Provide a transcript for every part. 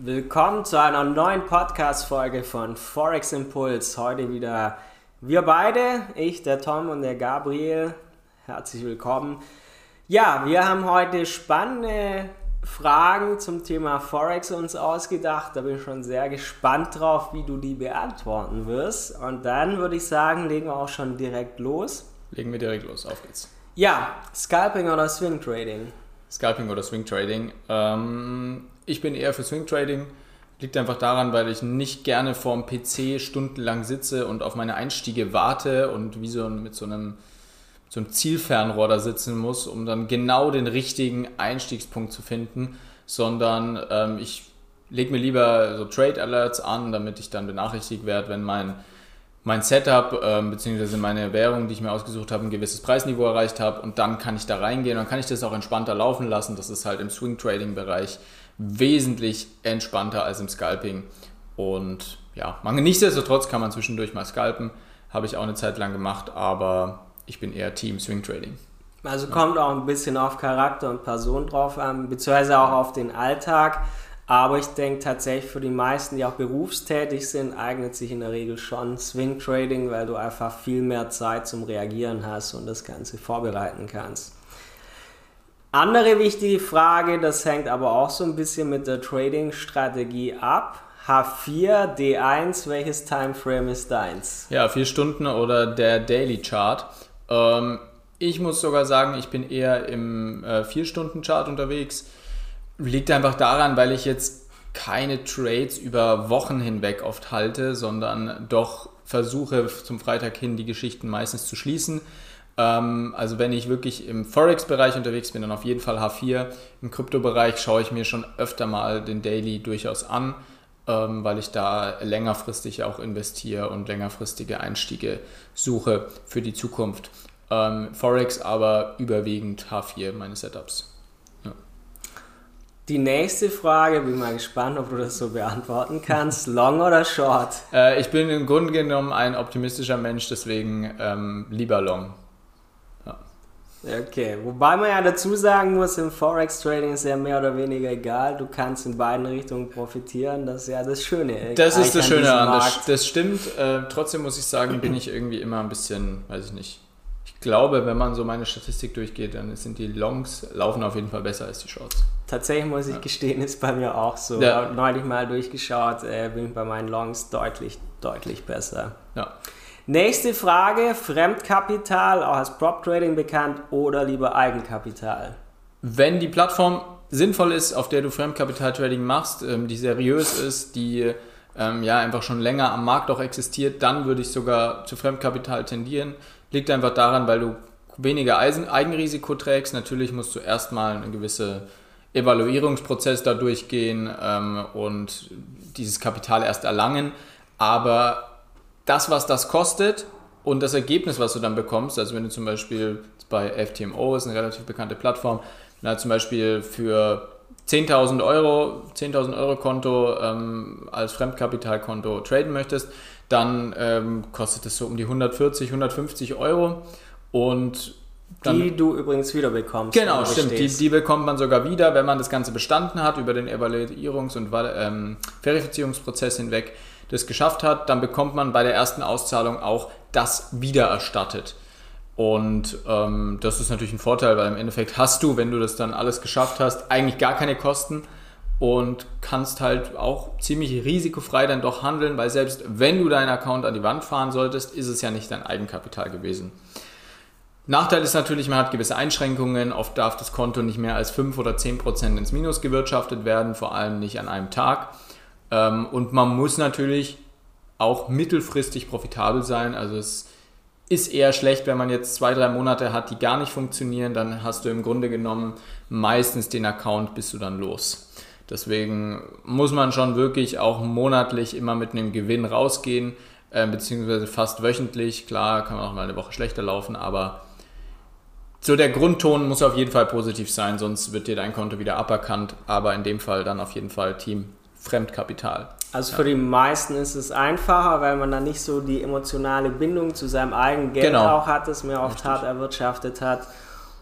Willkommen zu einer neuen Podcast-Folge von Forex Impuls. Heute wieder wir beide, ich, der Tom und der Gabriel. Herzlich willkommen. Ja, wir haben heute spannende Fragen zum Thema Forex uns ausgedacht. Da bin ich schon sehr gespannt drauf, wie du die beantworten wirst. Und dann würde ich sagen, legen wir auch schon direkt los. Legen wir direkt los, auf geht's. Ja, Scalping oder Swing Trading? Scalping oder Swing Trading. Ähm, ich bin eher für Swing Trading. Liegt einfach daran, weil ich nicht gerne vorm PC stundenlang sitze und auf meine Einstiege warte und wie so mit so einem, so einem Zielfernrohr da sitzen muss, um dann genau den richtigen Einstiegspunkt zu finden, sondern ähm, ich lege mir lieber so Trade Alerts an, damit ich dann benachrichtigt werde, wenn mein mein Setup ähm, bzw. meine Währung, die ich mir ausgesucht habe, ein gewisses Preisniveau erreicht habe und dann kann ich da reingehen und kann ich das auch entspannter laufen lassen. Das ist halt im Swing Trading Bereich wesentlich entspannter als im Scalping. Und ja, man, nichtsdestotrotz kann man zwischendurch mal scalpen. Habe ich auch eine Zeit lang gemacht, aber ich bin eher Team Swing Trading. Also kommt auch ein bisschen auf Charakter und Person drauf an, beziehungsweise auch auf den Alltag. Aber ich denke tatsächlich für die meisten, die auch berufstätig sind, eignet sich in der Regel schon Swing Trading, weil du einfach viel mehr Zeit zum Reagieren hast und das Ganze vorbereiten kannst. Andere wichtige Frage, das hängt aber auch so ein bisschen mit der Trading-Strategie ab. H4, D1, welches Timeframe ist deins? Ja, vier Stunden oder der Daily Chart. Ähm, ich muss sogar sagen, ich bin eher im äh, 4-Stunden-Chart unterwegs. Liegt einfach daran, weil ich jetzt keine Trades über Wochen hinweg oft halte, sondern doch versuche zum Freitag hin die Geschichten meistens zu schließen ähm, also wenn ich wirklich im Forex-Bereich unterwegs bin, dann auf jeden Fall H4. Im Krypto-Bereich schaue ich mir schon öfter mal den Daily durchaus an, ähm, weil ich da längerfristig auch investiere und längerfristige Einstiege suche für die Zukunft. Ähm, Forex aber überwiegend H4 meine Setups. Die nächste Frage, bin mal gespannt, ob du das so beantworten kannst. Long oder short? Äh, ich bin im Grunde genommen ein optimistischer Mensch, deswegen ähm, lieber long. Okay, wobei man ja dazu sagen muss, im Forex-Trading ist ja mehr oder weniger egal. Du kannst in beiden Richtungen profitieren. Das ist ja das Schöne. Das ist das Schöne an das, das stimmt. Äh, trotzdem muss ich sagen, bin ich irgendwie immer ein bisschen, weiß ich nicht. Ich glaube, wenn man so meine Statistik durchgeht, dann sind die Longs laufen auf jeden Fall besser als die Shorts. Tatsächlich muss ich ja. gestehen, ist bei mir auch so. Ja. Neulich mal durchgeschaut, äh, bin ich bei meinen Longs deutlich, deutlich besser. Ja. Nächste Frage: Fremdkapital, auch als Prop Trading bekannt, oder lieber Eigenkapital? Wenn die Plattform sinnvoll ist, auf der du Fremdkapital-Trading machst, ähm, die seriös ist, die ähm, ja einfach schon länger am Markt auch existiert, dann würde ich sogar zu Fremdkapital tendieren. Liegt einfach daran, weil du weniger Eigenrisiko trägst. Natürlich musst du erstmal einen gewissen Evaluierungsprozess da durchgehen ähm, und dieses Kapital erst erlangen. Aber das, was das kostet und das Ergebnis, was du dann bekommst, also wenn du zum Beispiel bei FTMO, ist eine relativ bekannte Plattform, na, zum Beispiel für 10.000 Euro, 10.000 Euro Konto ähm, als Fremdkapitalkonto traden möchtest, dann ähm, kostet es so um die 140, 150 Euro und dann, die du übrigens wieder bekommst. Genau, stimmt. Die, die, bekommt man sogar wieder, wenn man das Ganze bestanden hat über den Evaluierungs- und ähm, Verifizierungsprozess hinweg das geschafft hat, dann bekommt man bei der ersten Auszahlung auch das wiedererstattet. Und ähm, das ist natürlich ein Vorteil, weil im Endeffekt hast du, wenn du das dann alles geschafft hast, eigentlich gar keine Kosten und kannst halt auch ziemlich risikofrei dann doch handeln, weil selbst wenn du deinen Account an die Wand fahren solltest, ist es ja nicht dein Eigenkapital gewesen. Nachteil ist natürlich, man hat gewisse Einschränkungen. Oft darf das Konto nicht mehr als 5 oder 10 Prozent ins Minus gewirtschaftet werden, vor allem nicht an einem Tag. Ähm, und man muss natürlich auch mittelfristig profitabel sein. Also es ist eher schlecht, wenn man jetzt zwei, drei Monate hat, die gar nicht funktionieren, dann hast du im Grunde genommen meistens den Account, bist du dann los. Deswegen muss man schon wirklich auch monatlich immer mit einem Gewinn rausgehen, äh, beziehungsweise fast wöchentlich. Klar, kann man auch mal eine Woche schlechter laufen, aber so der Grundton muss auf jeden Fall positiv sein, sonst wird dir dein Konto wieder aberkannt. Aber in dem Fall dann auf jeden Fall Team Fremdkapital. Also für die meisten ist es einfacher, weil man dann nicht so die emotionale Bindung zu seinem eigenen Geld genau. auch hat, das man oft hart erwirtschaftet hat.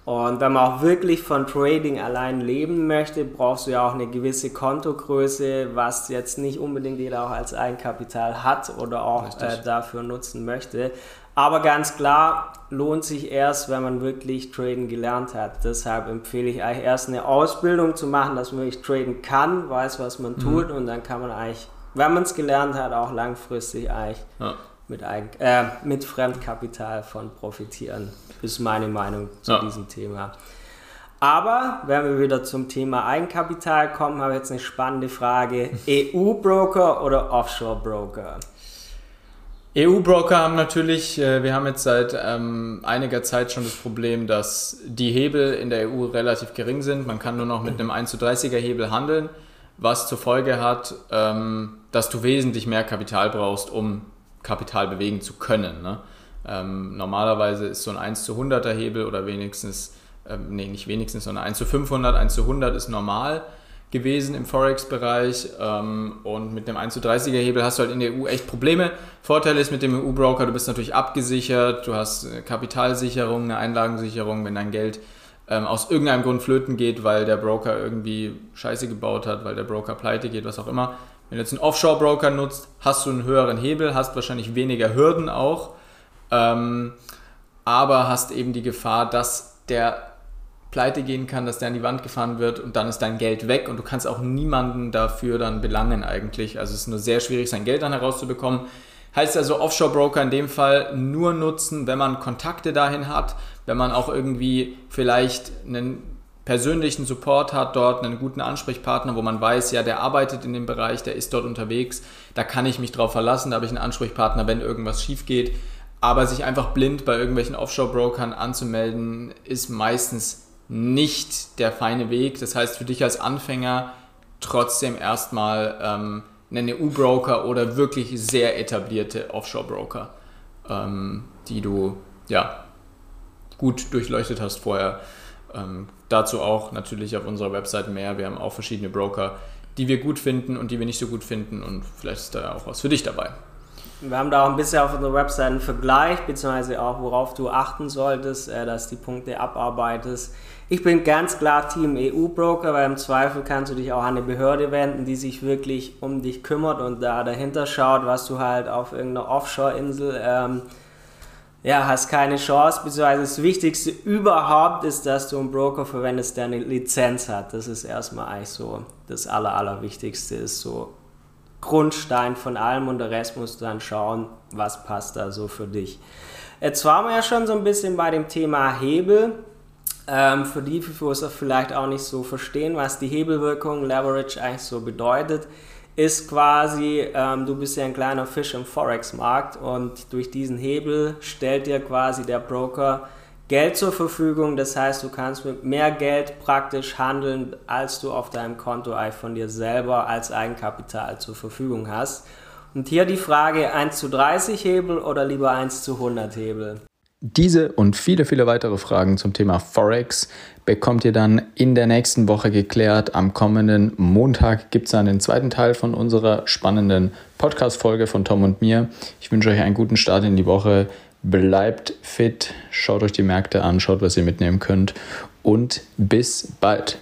Und wenn man auch wirklich von Trading allein leben möchte, brauchst du ja auch eine gewisse Kontogröße, was jetzt nicht unbedingt jeder auch als Eigenkapital hat oder auch äh, dafür nutzen möchte. Aber ganz klar, lohnt sich erst, wenn man wirklich traden gelernt hat. Deshalb empfehle ich eigentlich erst eine Ausbildung zu machen, dass man wirklich traden kann, weiß, was man mhm. tut und dann kann man eigentlich, wenn man es gelernt hat, auch langfristig eigentlich ja. mit, äh, mit Fremdkapital von profitieren ist meine Meinung zu ja. diesem Thema. Aber wenn wir wieder zum Thema Eigenkapital kommen, habe ich jetzt eine spannende Frage. EU-Broker oder Offshore-Broker? EU-Broker haben natürlich, äh, wir haben jetzt seit ähm, einiger Zeit schon das Problem, dass die Hebel in der EU relativ gering sind. Man kann nur noch mit einem 1 zu 30er Hebel handeln, was zur Folge hat, ähm, dass du wesentlich mehr Kapital brauchst, um Kapital bewegen zu können. Ne? Ähm, normalerweise ist so ein 1 zu 100er Hebel oder wenigstens, ähm, nee, nicht wenigstens, sondern 1 zu 500, 1 zu 100 ist normal gewesen im Forex-Bereich ähm, und mit dem 1 zu 30er Hebel hast du halt in der EU echt Probleme. Vorteil ist mit dem EU-Broker, du bist natürlich abgesichert, du hast Kapitalsicherung, eine Einlagensicherung, wenn dein Geld ähm, aus irgendeinem Grund flöten geht, weil der Broker irgendwie Scheiße gebaut hat, weil der Broker pleite geht, was auch immer. Wenn du jetzt einen Offshore-Broker nutzt, hast du einen höheren Hebel, hast wahrscheinlich weniger Hürden auch ähm, aber hast eben die Gefahr, dass der pleite gehen kann, dass der an die Wand gefahren wird und dann ist dein Geld weg und du kannst auch niemanden dafür dann belangen eigentlich. Also es ist nur sehr schwierig, sein Geld dann herauszubekommen. Heißt also Offshore-Broker in dem Fall nur nutzen, wenn man Kontakte dahin hat, wenn man auch irgendwie vielleicht einen persönlichen Support hat, dort einen guten Ansprechpartner, wo man weiß, ja, der arbeitet in dem Bereich, der ist dort unterwegs, da kann ich mich drauf verlassen, da habe ich einen Ansprechpartner, wenn irgendwas schief geht. Aber sich einfach blind bei irgendwelchen Offshore-Brokern anzumelden, ist meistens nicht der feine Weg. Das heißt, für dich als Anfänger trotzdem erstmal ähm, einen EU-Broker oder wirklich sehr etablierte Offshore-Broker, ähm, die du ja gut durchleuchtet hast vorher. Ähm, dazu auch natürlich auf unserer Website mehr. Wir haben auch verschiedene Broker, die wir gut finden und die wir nicht so gut finden und vielleicht ist da auch was für dich dabei. Wir haben da auch ein bisschen auf unserer Website einen Vergleich, beziehungsweise auch worauf du achten solltest, äh, dass die Punkte abarbeitest. Ich bin ganz klar Team EU-Broker, weil im Zweifel kannst du dich auch an eine Behörde wenden, die sich wirklich um dich kümmert und da dahinter schaut, was du halt auf irgendeiner Offshore-Insel ähm, ja, hast keine Chance, beziehungsweise das Wichtigste überhaupt ist, dass du einen Broker verwendest, der eine Lizenz hat. Das ist erstmal eigentlich so das Aller, Allerwichtigste, ist so Grundstein von allem und der Rest musst du dann schauen, was passt da so für dich. Jetzt waren wir ja schon so ein bisschen bei dem Thema Hebel. Ähm, für die, die es vielleicht auch nicht so verstehen, was die Hebelwirkung Leverage eigentlich so bedeutet, ist quasi, ähm, du bist ja ein kleiner Fisch im Forex-Markt und durch diesen Hebel stellt dir quasi der Broker Geld zur Verfügung. Das heißt, du kannst mit mehr Geld praktisch handeln, als du auf deinem Konto von dir selber als Eigenkapital zur Verfügung hast. Und hier die Frage 1 zu 30 Hebel oder lieber 1 zu 100 Hebel? Diese und viele, viele weitere Fragen zum Thema Forex bekommt ihr dann in der nächsten Woche geklärt. Am kommenden Montag gibt es dann den zweiten Teil von unserer spannenden Podcast-Folge von Tom und mir. Ich wünsche euch einen guten Start in die Woche. Bleibt fit, schaut euch die Märkte an, schaut, was ihr mitnehmen könnt und bis bald.